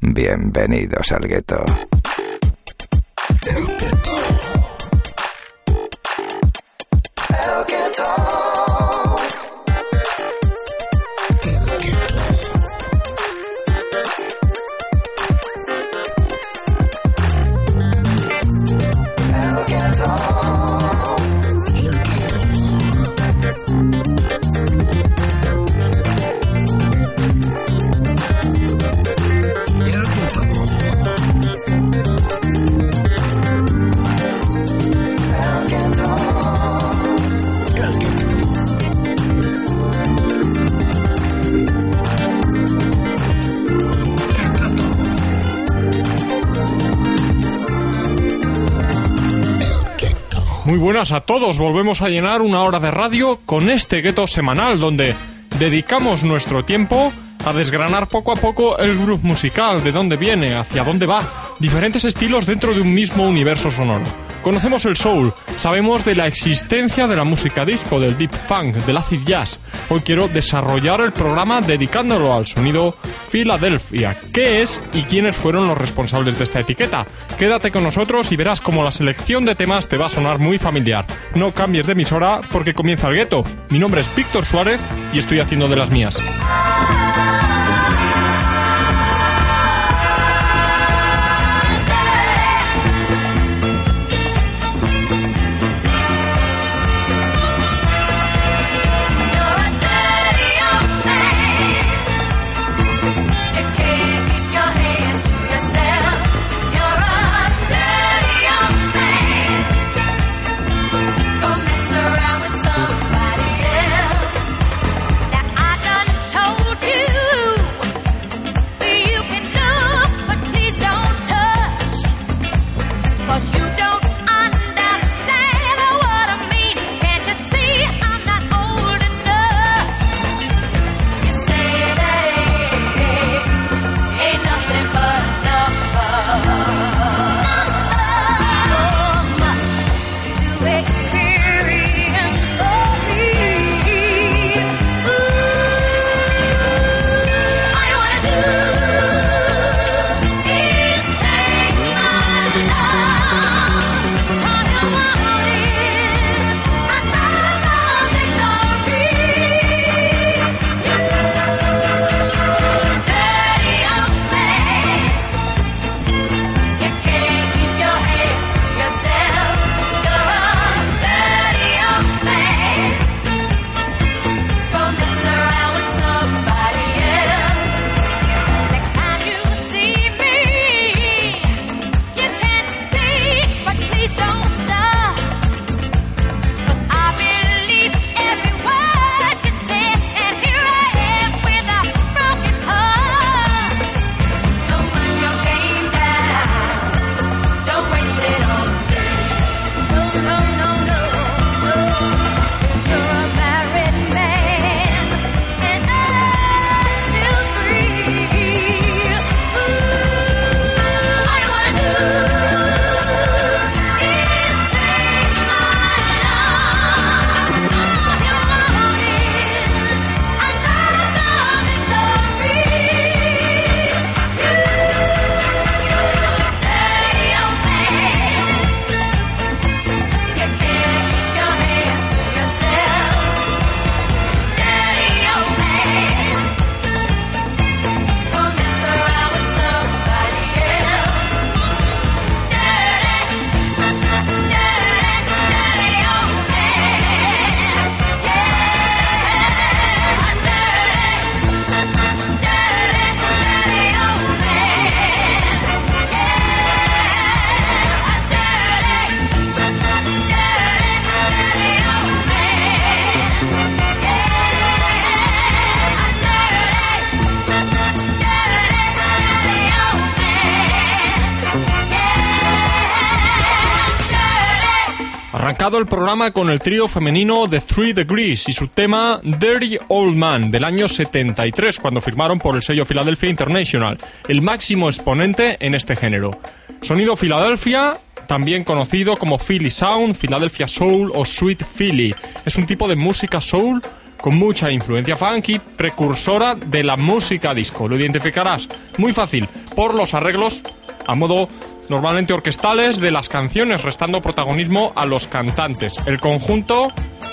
Bienvenidos al gueto. Muy buenas a todos, volvemos a llenar una hora de radio con este gueto semanal donde dedicamos nuestro tiempo a desgranar poco a poco el grupo musical, de dónde viene, hacia dónde va, diferentes estilos dentro de un mismo universo sonoro. Conocemos el soul, sabemos de la existencia de la música disco, del deep funk, del acid jazz. Hoy quiero desarrollar el programa dedicándolo al sonido Philadelphia. ¿Qué es y quiénes fueron los responsables de esta etiqueta? Quédate con nosotros y verás cómo la selección de temas te va a sonar muy familiar. No cambies de emisora porque comienza el gueto. Mi nombre es Víctor Suárez y estoy haciendo de las mías. El programa con el trío femenino The Three Degrees y su tema Dirty Old Man del año 73 cuando firmaron por el sello Philadelphia International, el máximo exponente en este género. Sonido Philadelphia, también conocido como Philly Sound, Philadelphia Soul o Sweet Philly. Es un tipo de música soul con mucha influencia funky, precursora de la música disco. Lo identificarás muy fácil por los arreglos a modo normalmente orquestales de las canciones, restando protagonismo a los cantantes. El conjunto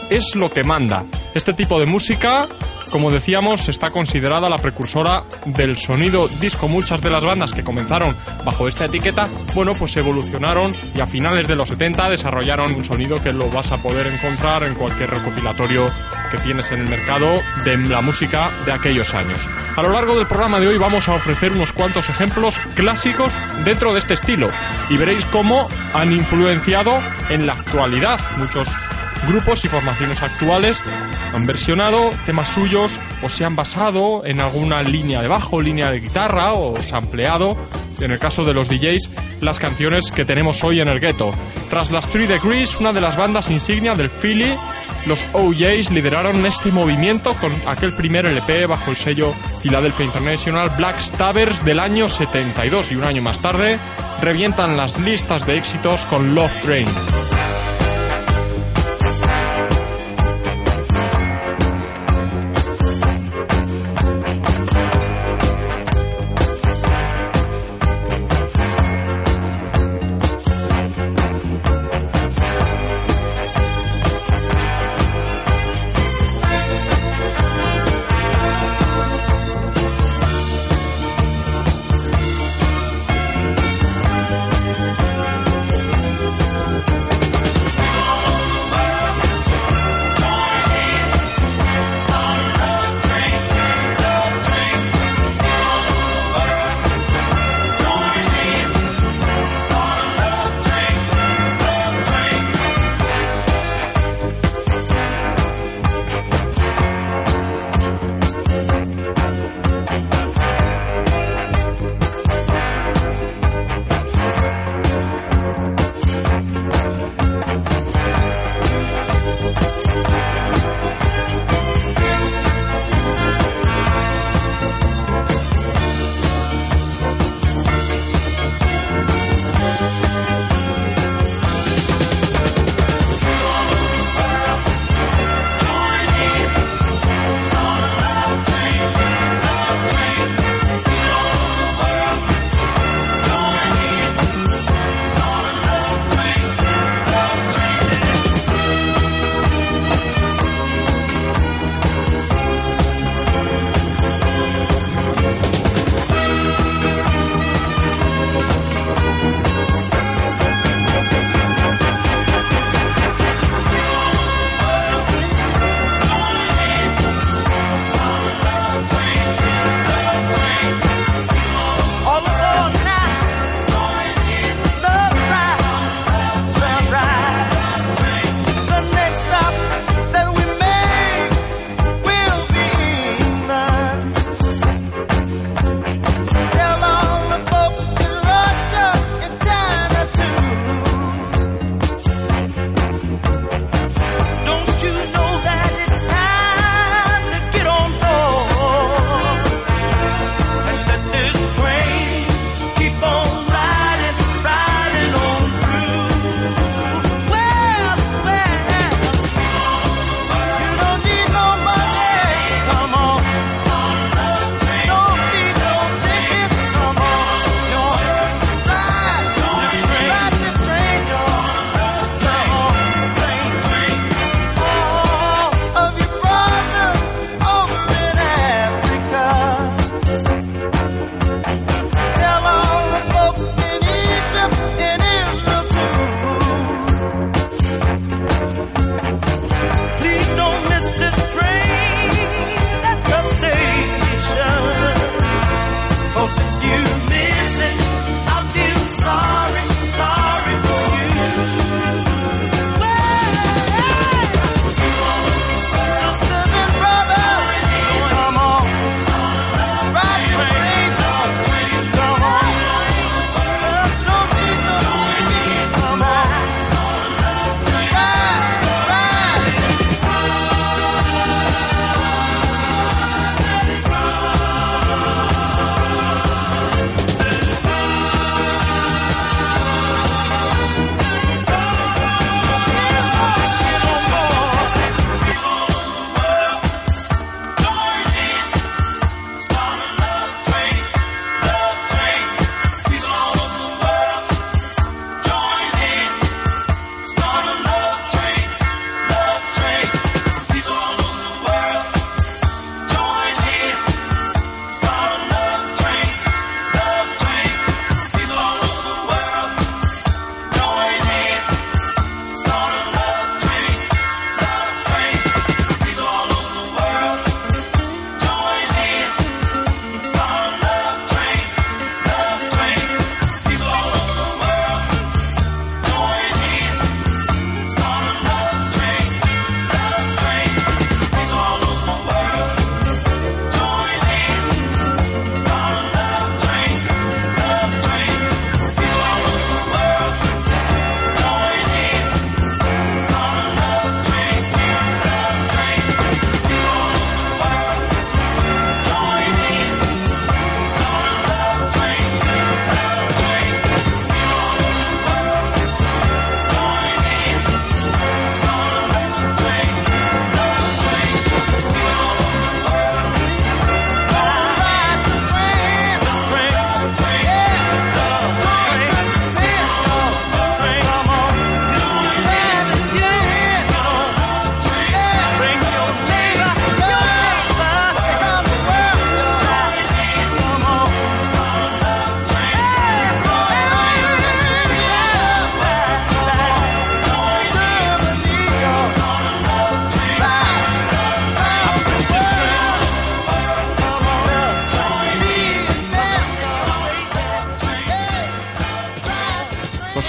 es lo que manda. Este tipo de música, como decíamos, está considerada la precursora del sonido disco. Muchas de las bandas que comenzaron bajo esta etiqueta, bueno, pues evolucionaron y a finales de los 70 desarrollaron un sonido que lo vas a poder encontrar en cualquier recopilatorio que tienes en el mercado de la música de aquellos años. A lo largo del programa de hoy vamos a ofrecer unos cuantos ejemplos clásicos dentro de este estilo y veréis cómo han influenciado en la actualidad muchos grupos y formaciones actuales han versionado temas suyos o se han basado en alguna línea de bajo, línea de guitarra o sampleado, en el caso de los DJs, las canciones que tenemos hoy en el gueto. Tras las Three Degrees, una de las bandas insignia del Philly, los OJs lideraron este movimiento con aquel primer LP bajo el sello Philadelphia International Black Stabbers del año 72 y un año más tarde revientan las listas de éxitos con Love Train.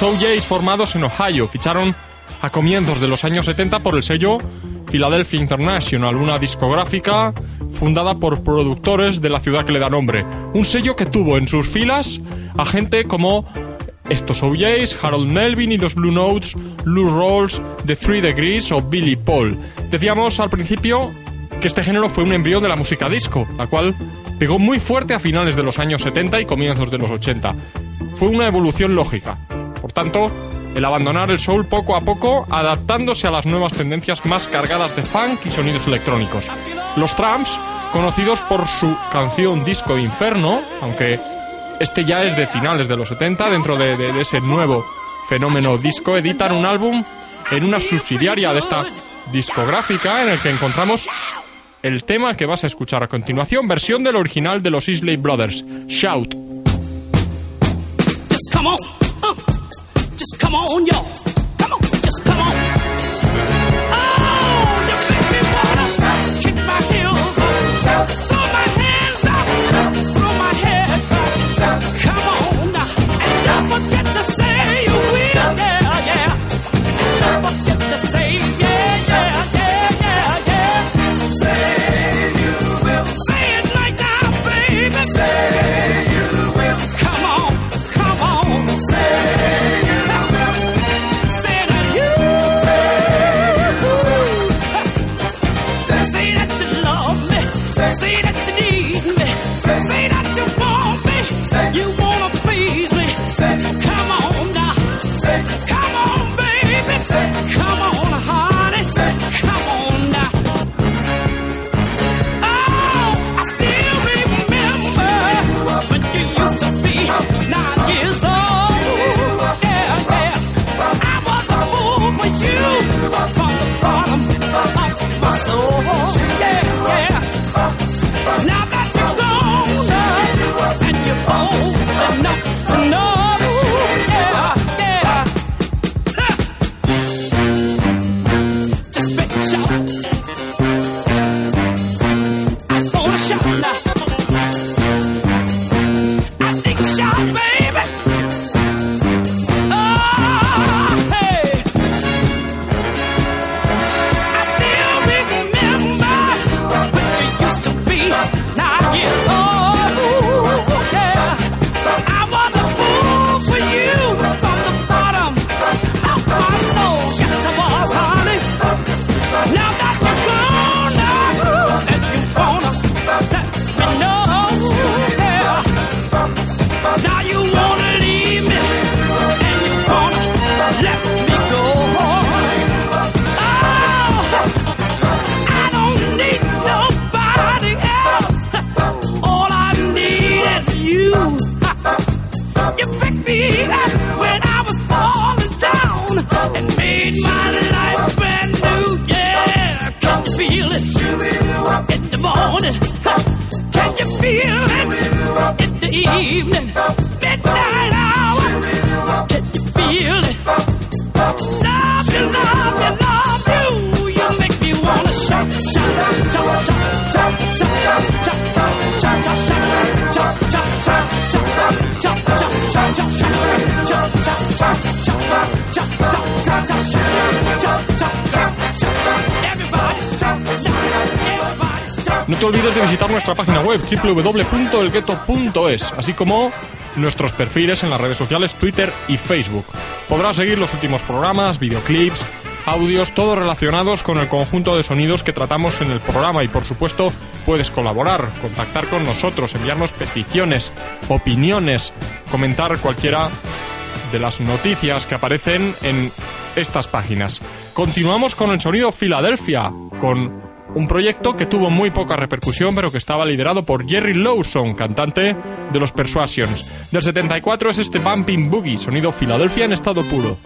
OJs formados en Ohio ficharon a comienzos de los años 70 por el sello Philadelphia International, una discográfica fundada por productores de la ciudad que le da nombre. Un sello que tuvo en sus filas a gente como estos OJs, Harold Melvin y los Blue Notes, Lou Rawls, The Three Degrees o Billy Paul. Decíamos al principio que este género fue un embrión de la música disco, la cual pegó muy fuerte a finales de los años 70 y comienzos de los 80. Fue una evolución lógica. Tanto, el abandonar el soul poco a poco, adaptándose a las nuevas tendencias más cargadas de funk y sonidos electrónicos. Los Tramps, conocidos por su canción Disco Inferno, aunque este ya es de finales de los 70, dentro de, ese nuevo fenómeno disco, editan un álbum en una subsidiaria de esta discográfica en el que encontramos el tema que vas a escuchar a continuación, versión del original de los Isley Brothers, Shout. Just. 我。Te olvides de visitar nuestra página web www.elgueto.es, así como nuestros perfiles en las redes sociales Twitter y Facebook. Podrás seguir los últimos programas, videoclips, audios, todos relacionados con el conjunto de sonidos que tratamos en el programa y por supuesto puedes colaborar, contactar con nosotros, enviarnos peticiones, opiniones, comentar cualquiera de las noticias que aparecen en estas páginas. Continuamos con el sonido Filadelfia, con un proyecto que tuvo muy poca repercusión, pero que estaba liderado por Jerry Lawson, cantante de los Persuasions. Del 74 es este Bumping Boogie, sonido Filadelfia en estado puro.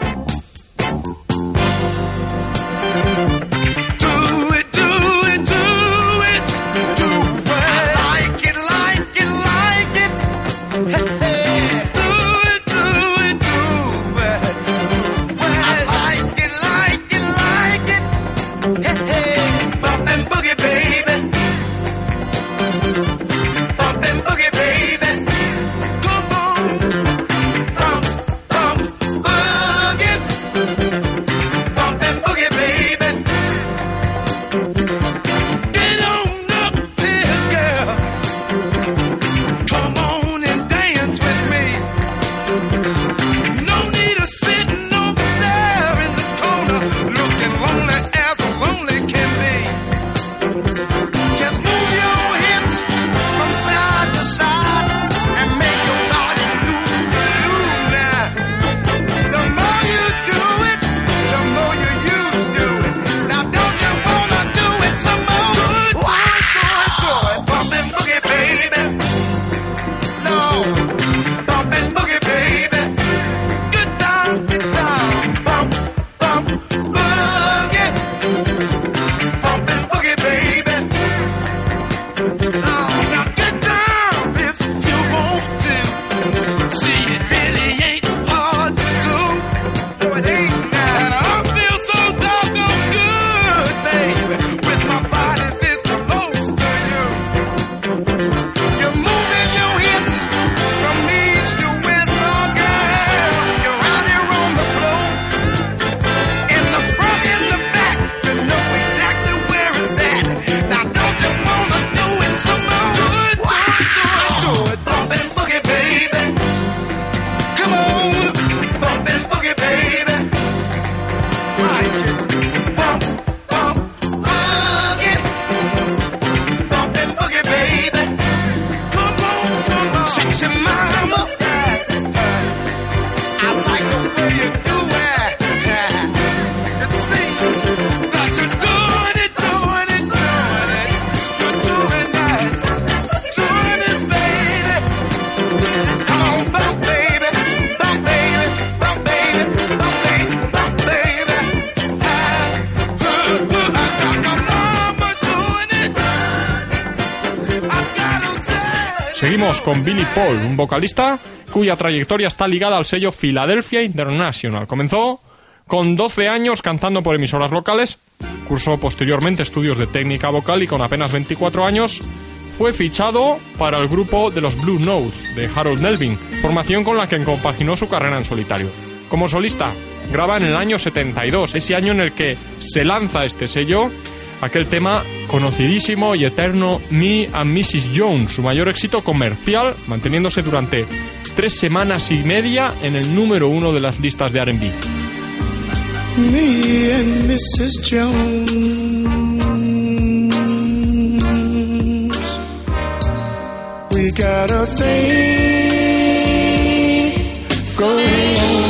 Bye. Con Billy Paul, un vocalista cuya trayectoria está ligada al sello Philadelphia International. Comenzó con 12 años cantando por emisoras locales, cursó posteriormente estudios de técnica vocal y con apenas 24 años fue fichado para el grupo de los Blue Notes de Harold Melvin, formación con la que compaginó su carrera en solitario. Como solista, graba en el año 72, ese año en el que se lanza este sello, aquel tema conocidísimo y eterno Me and Mrs. Jones, su mayor éxito comercial, manteniéndose durante tres semanas y media en el número uno de las listas de RB. Me and Mrs. Jones. We got a thing going on.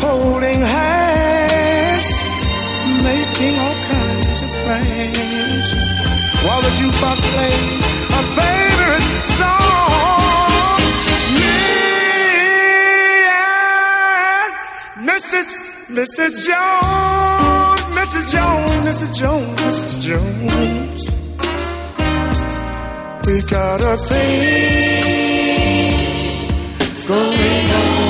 Holding hands, making all kinds of plans. While the jukebox plays a favorite song. Me and Mrs. Mrs. Jones, Mrs. Jones, Mrs. Jones, Mrs. Jones. We got a thing going on.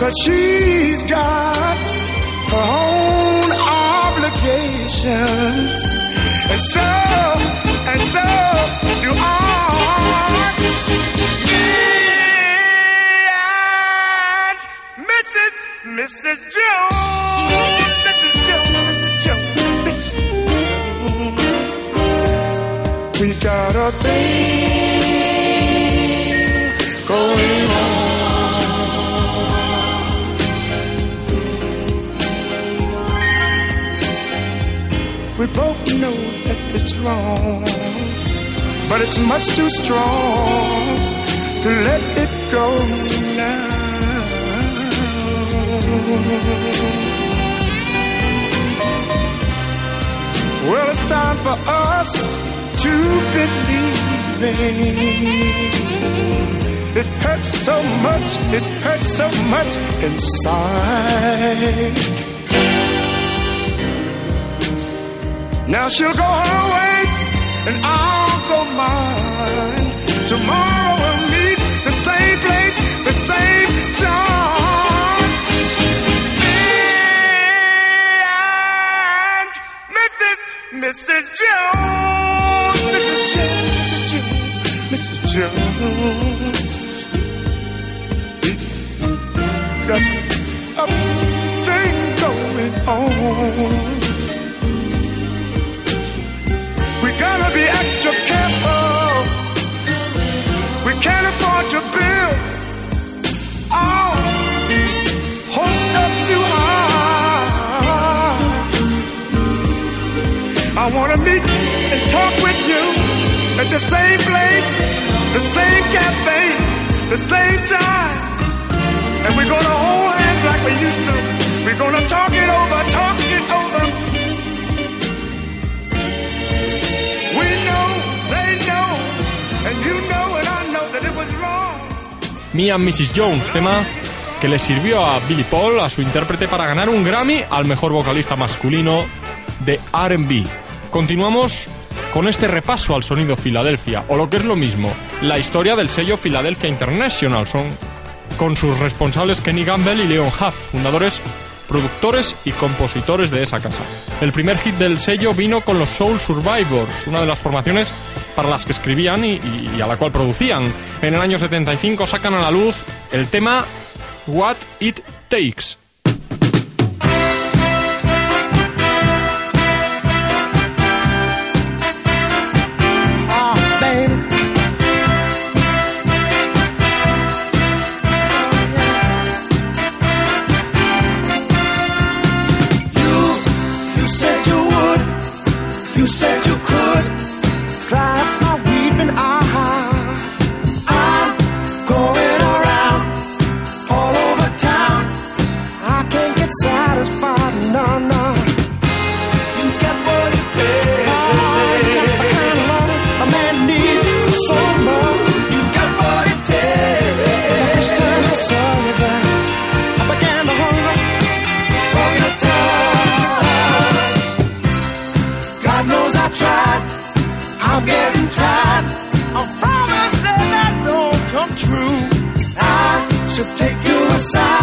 Cause she's got her own obligations. And so, and so do I. Me and Mrs. Mrs. Jones. Mrs. Jones, Mrs. Jones. We got a thing We both know that it's wrong, but it's much too strong to let it go now. Well, it's time for us to believe It hurts so much, it hurts so much inside. Now she'll go her way and I'll go mine. Tomorrow we'll meet the same place, the same time. Me and Mrs. Mrs. Jones, Mrs. Jones, Mrs. Jones, Mrs. Jones. Got a thing going on. Afford to build oh, all hoped up too high. I wanna meet and talk with you at the same place, the same cafe, the same time. And we're gonna hold hands like we used to. We're gonna talk it over, talk it over. We know, they know, and you know Me and Mrs. Jones, tema que le sirvió a Billy Paul, a su intérprete, para ganar un Grammy al mejor vocalista masculino de RB. Continuamos con este repaso al sonido Filadelfia, o lo que es lo mismo, la historia del sello Philadelphia International, son con sus responsables Kenny Gamble y Leon Huff, fundadores, productores y compositores de esa casa. El primer hit del sello vino con los Soul Survivors, una de las formaciones para las que escribían y, a la cual producían. En el año 75 sacan a la luz el tema What It Takes. side.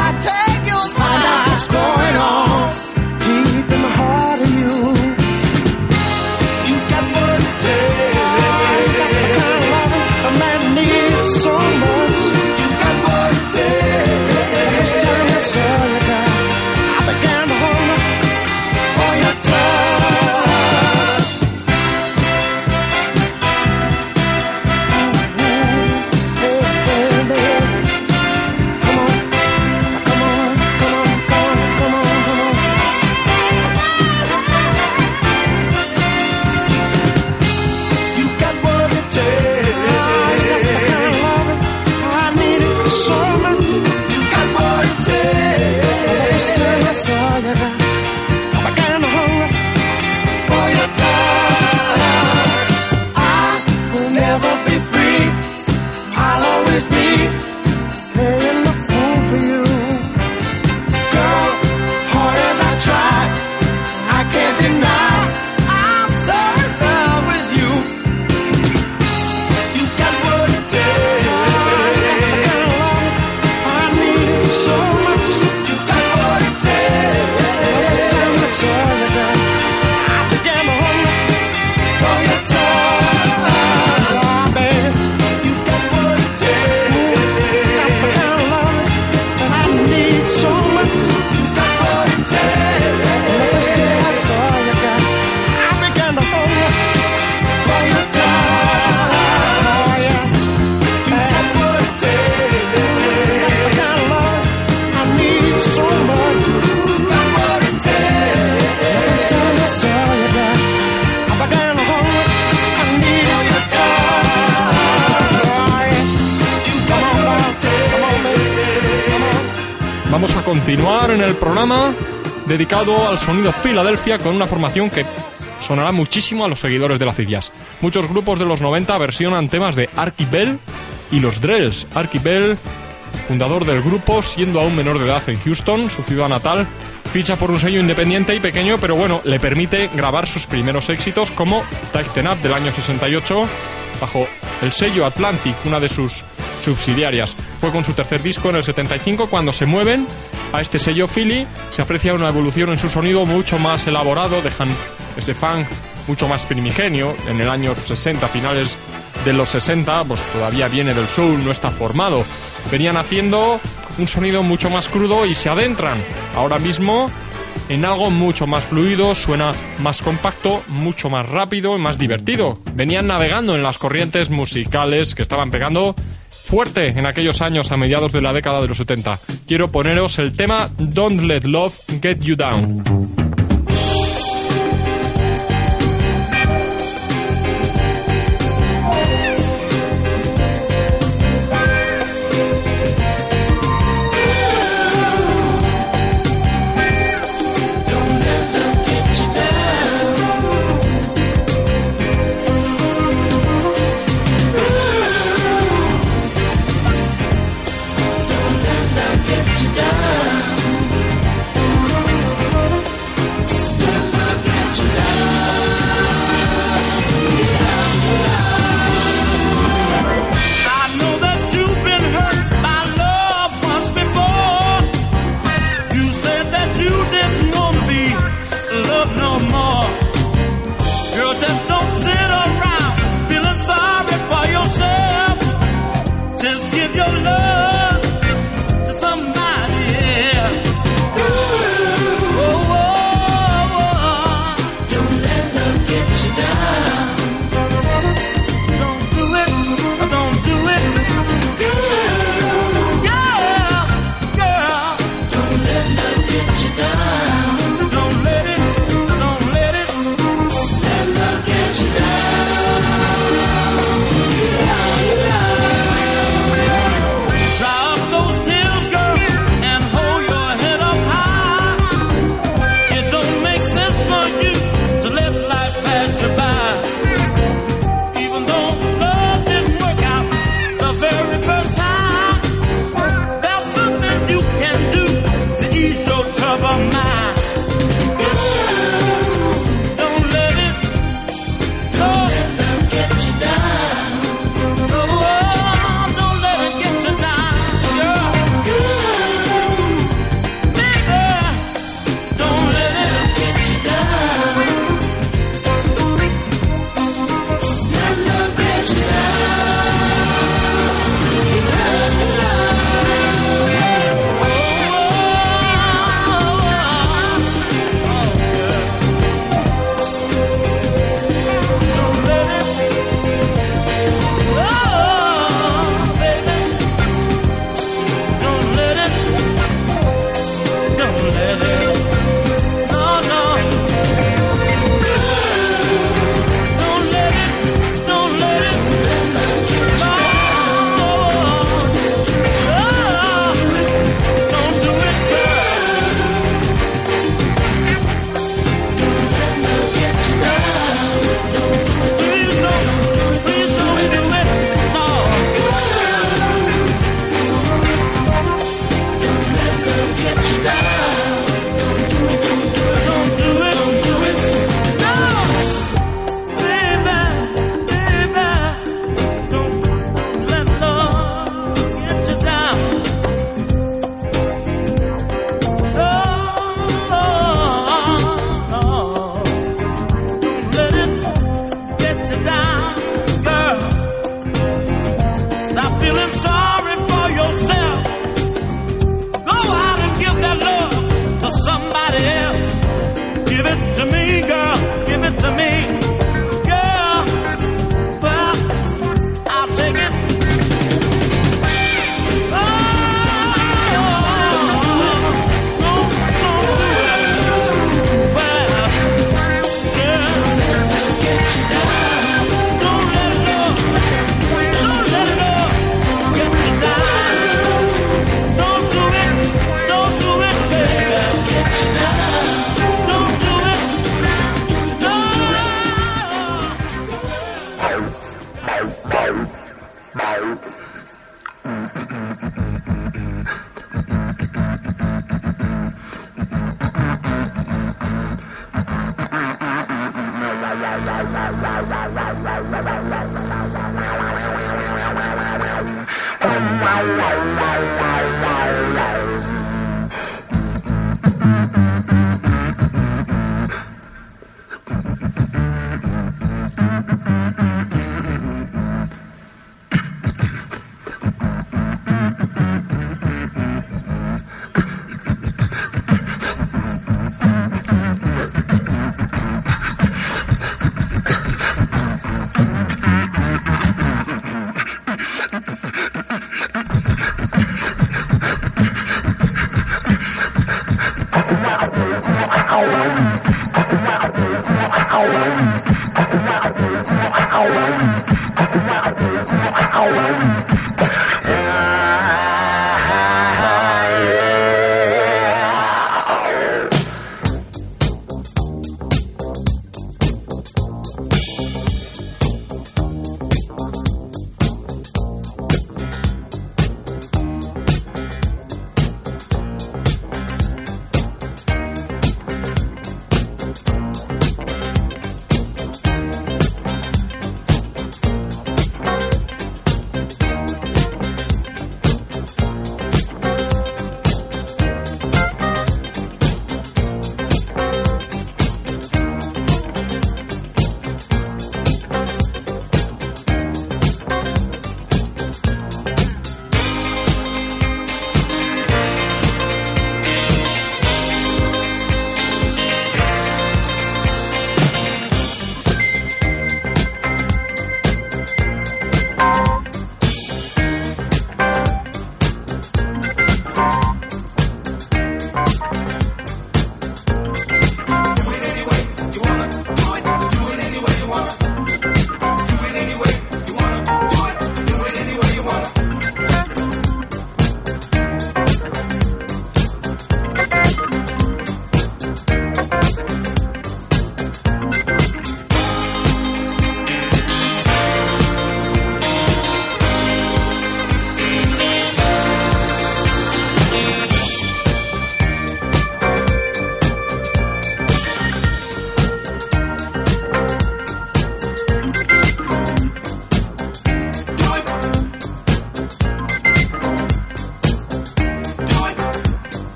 Dedicado al sonido Filadelfia con una formación que sonará muchísimo a los seguidores de las Cidillas. Muchos grupos de los 90 versionan temas de Archie Bell y los Drells. Archie Bell, fundador del grupo, siendo aún menor de edad en Houston, su ciudad natal, ficha por un sello independiente y pequeño, pero bueno, le permite grabar sus primeros éxitos como Tighten Up del año 68, bajo el sello Atlantic, una de sus subsidiarias. Fue con su tercer disco en el 75 cuando se mueven a este sello Philly se aprecia una evolución en su sonido mucho más elaborado, dejan ese funk mucho más primigenio. En el año 60, finales de los 60, pues todavía viene del soul, no está formado. Venían haciendo un sonido mucho más crudo y se adentran ahora mismo en algo mucho más fluido, suena más compacto, mucho más rápido y más divertido. Venían navegando en las corrientes musicales que estaban pegando fuerte en aquellos años a mediados de la década de los 70. Quiero poneros el tema Don't Let Love Get You Down.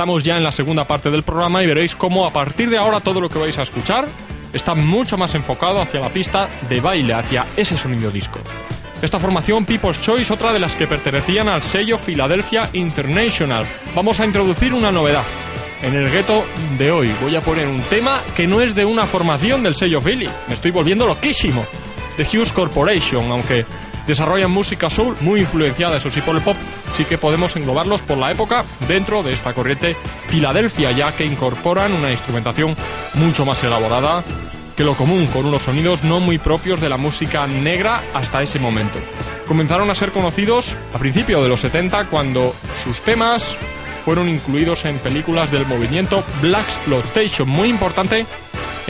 Estamos ya en la segunda parte del programa y veréis cómo a partir de ahora todo lo que vais a escuchar está mucho más enfocado hacia la pista de baile, hacia ese sonido disco. Esta formación People's Choice, otra de las que pertenecían al sello Philadelphia International. Vamos a introducir una novedad. En el gueto de hoy voy a poner un tema que no es de una formación del sello Philly. Me estoy volviendo loquísimo. The Hughes Corporation, aunque desarrollan música soul muy influenciada, eso sí, por el pop, sí que podemos englobarlos por la época dentro de esta corriente Filadelfia, ya que incorporan una instrumentación mucho más elaborada que lo común, con unos sonidos no muy propios de la música negra hasta ese momento. Comenzaron a ser conocidos a principios de los 70 cuando sus temas fueron incluidos en películas del movimiento Black Exploitation, muy importante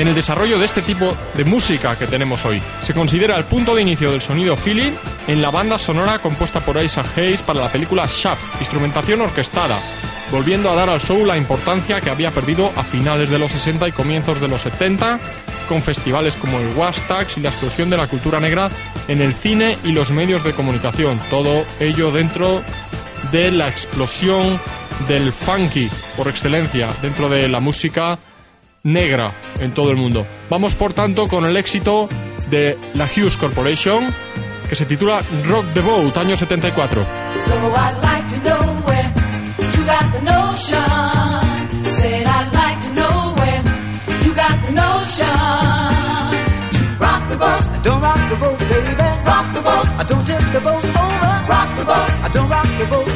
en el desarrollo de este tipo de música que tenemos hoy. Se considera el punto de inicio del sonido Philly en la banda sonora compuesta por Isaac Hayes para la película Shaft, instrumentación orquestada, volviendo a dar al show la importancia que había perdido a finales de los 60 y comienzos de los 70, con festivales como el Wastax y la explosión de la cultura negra en el cine y los medios de comunicación. Todo ello dentro de la explosión del funky por excelencia dentro de la música negra en todo el mundo. Vamos por tanto con el éxito de la Hughes Corporation que se titula Rock the Boat, año 74. Don't rock the boat, baby. Rock the boat. I don't tip the boat over. Rock the boat. I don't rock the boat.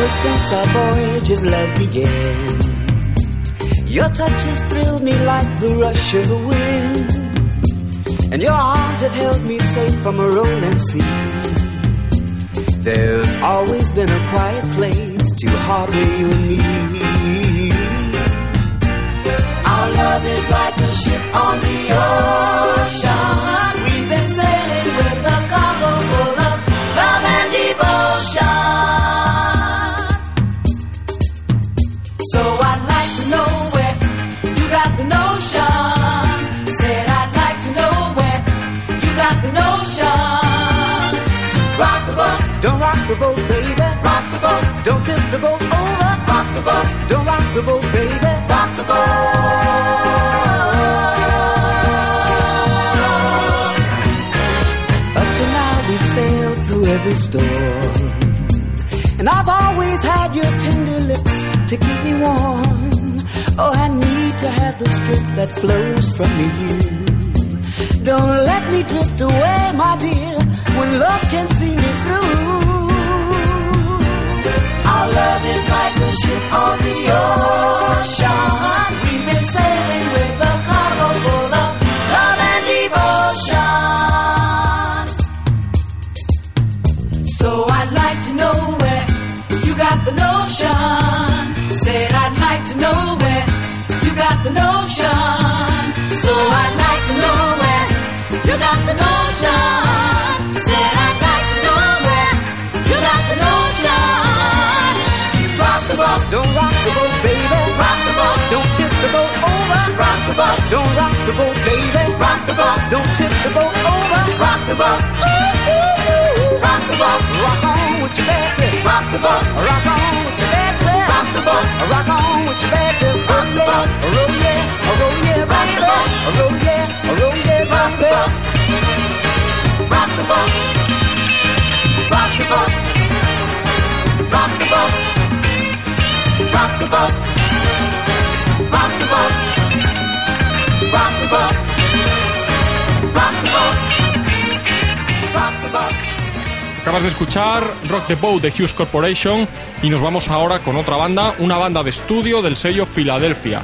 Ever since our voyage of love began, your touch has thrilled me like the rush of the wind, and your arms have held me safe from a rolling sea. There's always been a quiet place to harbor you and me. Our love is like a ship on the ocean. We've been sailing the boat, baby. Rock the boat, don't tip the boat over. Rock the boat, don't rock the boat, baby. Rock the boat. Up to now we sailed through every storm. And I've always had your tender lips to keep me warm. Oh, I need to have the strength that flows from you. Don't let me drift away, my dear, when love can see me through. Our love is like a ship on the ocean. We've been sailing with a cargo full of love and devotion. So I'd like to know where you got the notion. Said I'd like to know where you got the notion. So I'd like to know where you got the notion. Boat, don't rock the boat, baby. Rock the boat, don't tip the boat over. Rock the boat, ooh, ooh, ooh. rock the boat, rock on with your bad tip. Rock the boat, rock on with your bad tip. Rock the boat, rock on with your bad tip. Rock the boat, roll yeah, roll yeah, rock the boat, roll yeah, roll yeah, rock the boat. Rock the boat, rock the boat, rock the boat. Rock the boat. Acabas de escuchar Rock the Boat de Hughes Corporation y nos vamos ahora con otra banda, una banda de estudio del sello Philadelphia,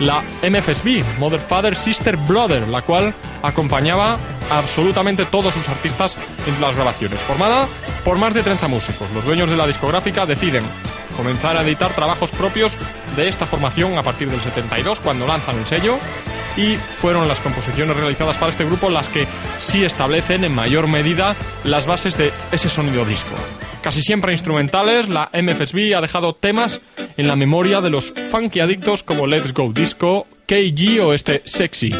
la MFSB, Mother Father Sister Brother, la cual acompañaba absolutamente todos sus artistas en las grabaciones. Formada por más de 30 músicos, los dueños de la discográfica deciden comenzar a editar trabajos propios de esta formación a partir del 72 cuando lanzan el sello y fueron las composiciones realizadas para este grupo las que sí establecen en mayor medida las bases de ese sonido disco. Casi siempre instrumentales, la MFSB ha dejado temas en la memoria de los funky adictos como Let's Go Disco, KG o este Sexy.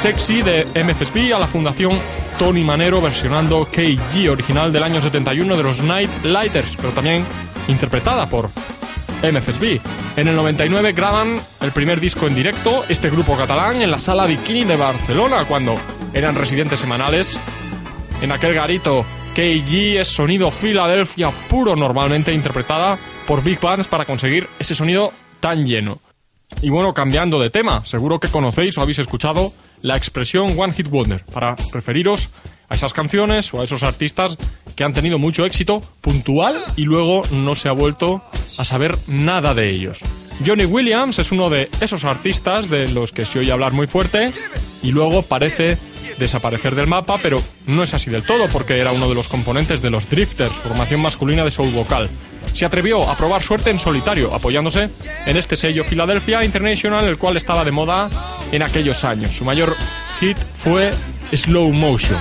Sexy de MFSB a la fundación Tony Manero versionando KG original del año 71 de los Night Lighters, pero también interpretada por MFSB. En el 99 graban el primer disco en directo, este grupo catalán, en la sala Bikini de Barcelona, cuando eran residentes semanales. En aquel garito, KG es sonido Filadelfia puro, normalmente interpretada por Big Bands para conseguir ese sonido tan lleno. Y bueno, cambiando de tema, seguro que conocéis o habéis escuchado la expresión One Hit Wonder para referiros a esas canciones o a esos artistas que han tenido mucho éxito puntual y luego no se ha vuelto a saber nada de ellos. Johnny Williams es uno de esos artistas de los que se oye hablar muy fuerte y luego parece desaparecer del mapa, pero no es así del todo porque era uno de los componentes de los Drifters, formación masculina de soul vocal. Se atrevió a probar suerte en solitario, apoyándose en este sello Philadelphia International, el cual estaba de moda en aquellos años. Su mayor hit fue Slow Motion.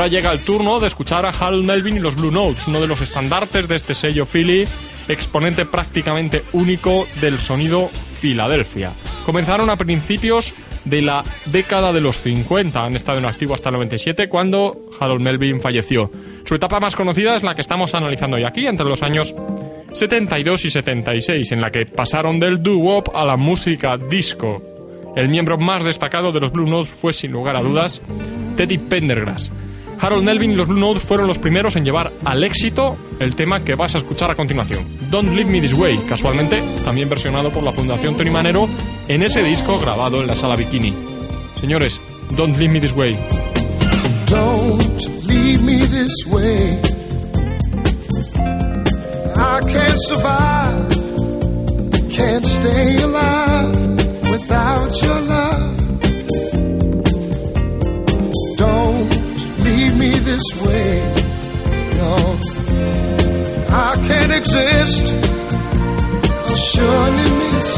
Ahora llega el turno de escuchar a Harold Melvin y los Blue Notes, uno de los estandartes de este sello Philly, exponente prácticamente único del sonido Filadelfia. Comenzaron a principios de la década de los 50, han estado en activo hasta el 97 cuando Harold Melvin falleció. Su etapa más conocida es la que estamos analizando hoy aquí, entre los años 72 y 76, en la que pasaron del doo-wop a la música disco. El miembro más destacado de los Blue Notes fue, sin lugar a dudas, Teddy Pendergrass. Harold Melvin y los Blue Notes fueron los primeros en llevar al éxito el tema que vas a escuchar a continuación, Don't Leave Me This Way, casualmente también versionado por la Fundación Tony Manero en ese disco grabado en la sala Bikini. Señores, Don't Leave Me This Way. Don't leave me this way. I can't survive, can't stay alive without your love. Exist. I'll surely miss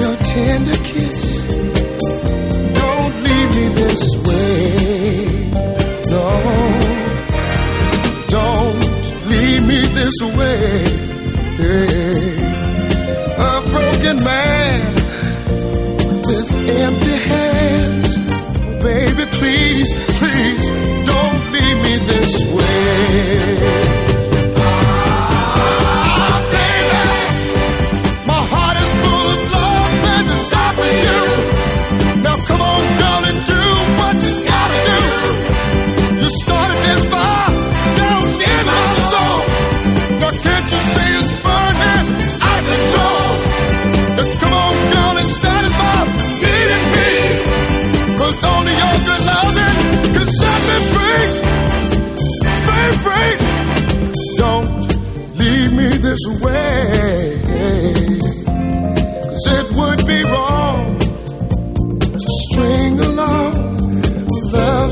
your tender kiss. Don't leave me this way. No, don't leave me this way. A broken man with empty hands. Baby, please, please, don't leave me this way.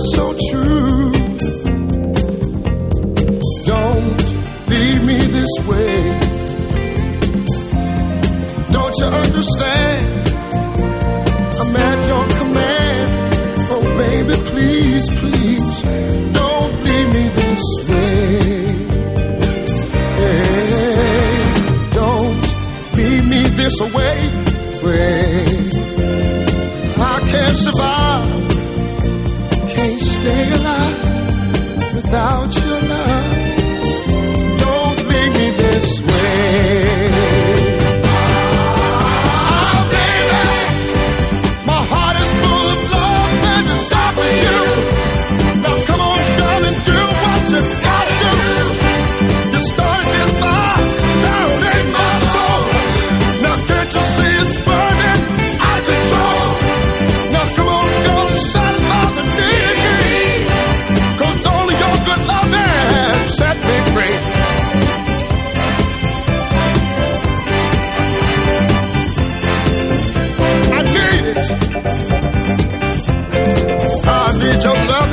So true. Don't leave me this way. Don't you understand? I'm at your command. Oh, baby, please, please, without your love. Don't leave me this way.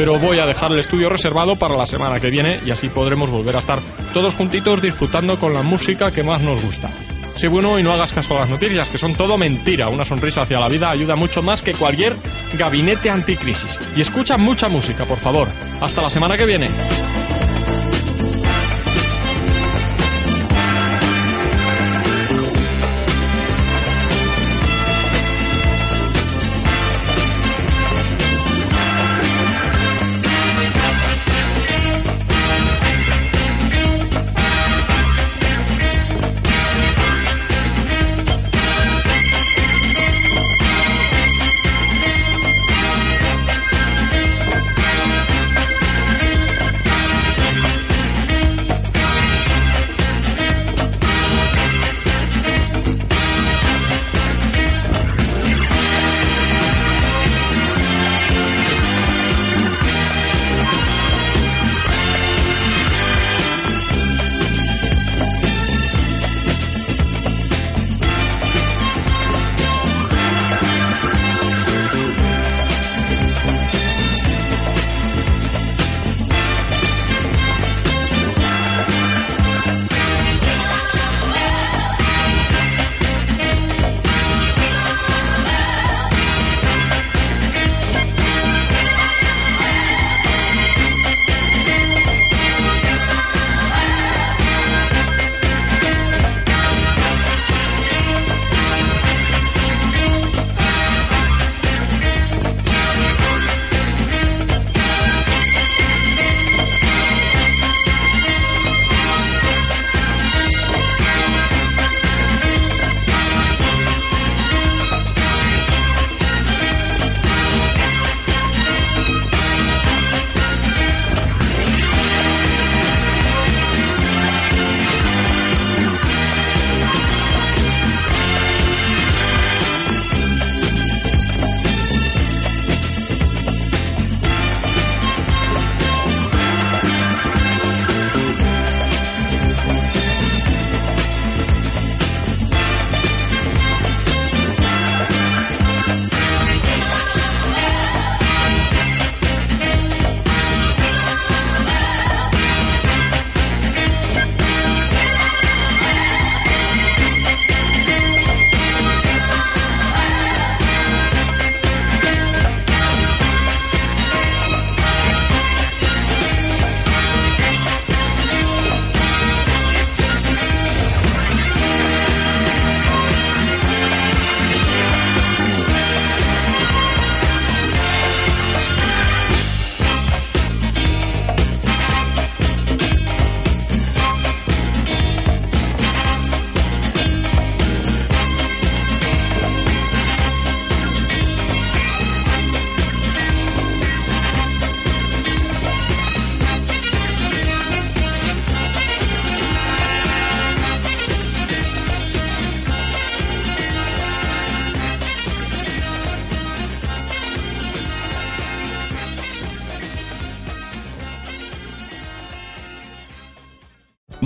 Pero voy a dejar el estudio reservado para la semana que viene y así podremos volver a estar todos juntitos disfrutando con la música que más nos gusta. Sé bueno y no hagas caso a las noticias, que son todo mentira. Una sonrisa hacia la vida ayuda mucho más que cualquier gabinete anticrisis. Y escucha mucha música, por favor. Hasta la semana que viene.